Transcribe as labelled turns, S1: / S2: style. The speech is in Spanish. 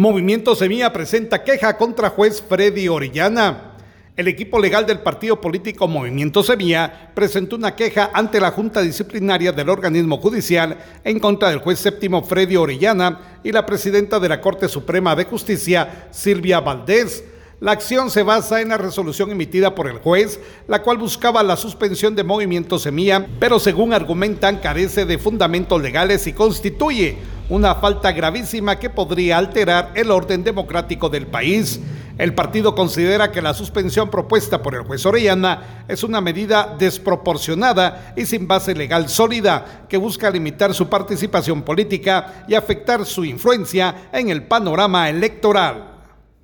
S1: Movimiento Semilla presenta queja contra juez Freddy Orellana. El equipo legal del partido político Movimiento Semilla presentó una queja ante la Junta Disciplinaria del organismo judicial en contra del juez séptimo Freddy Orellana y la presidenta de la Corte Suprema de Justicia, Silvia Valdés. La acción se basa en la resolución emitida por el juez, la cual buscaba la suspensión de Movimiento Semilla, pero según argumentan carece de fundamentos legales y constituye una falta gravísima que podría alterar el orden democrático del país. El partido considera que la suspensión propuesta por el juez Orellana es una medida desproporcionada y sin base legal sólida que busca limitar su participación política y afectar su influencia en el panorama electoral.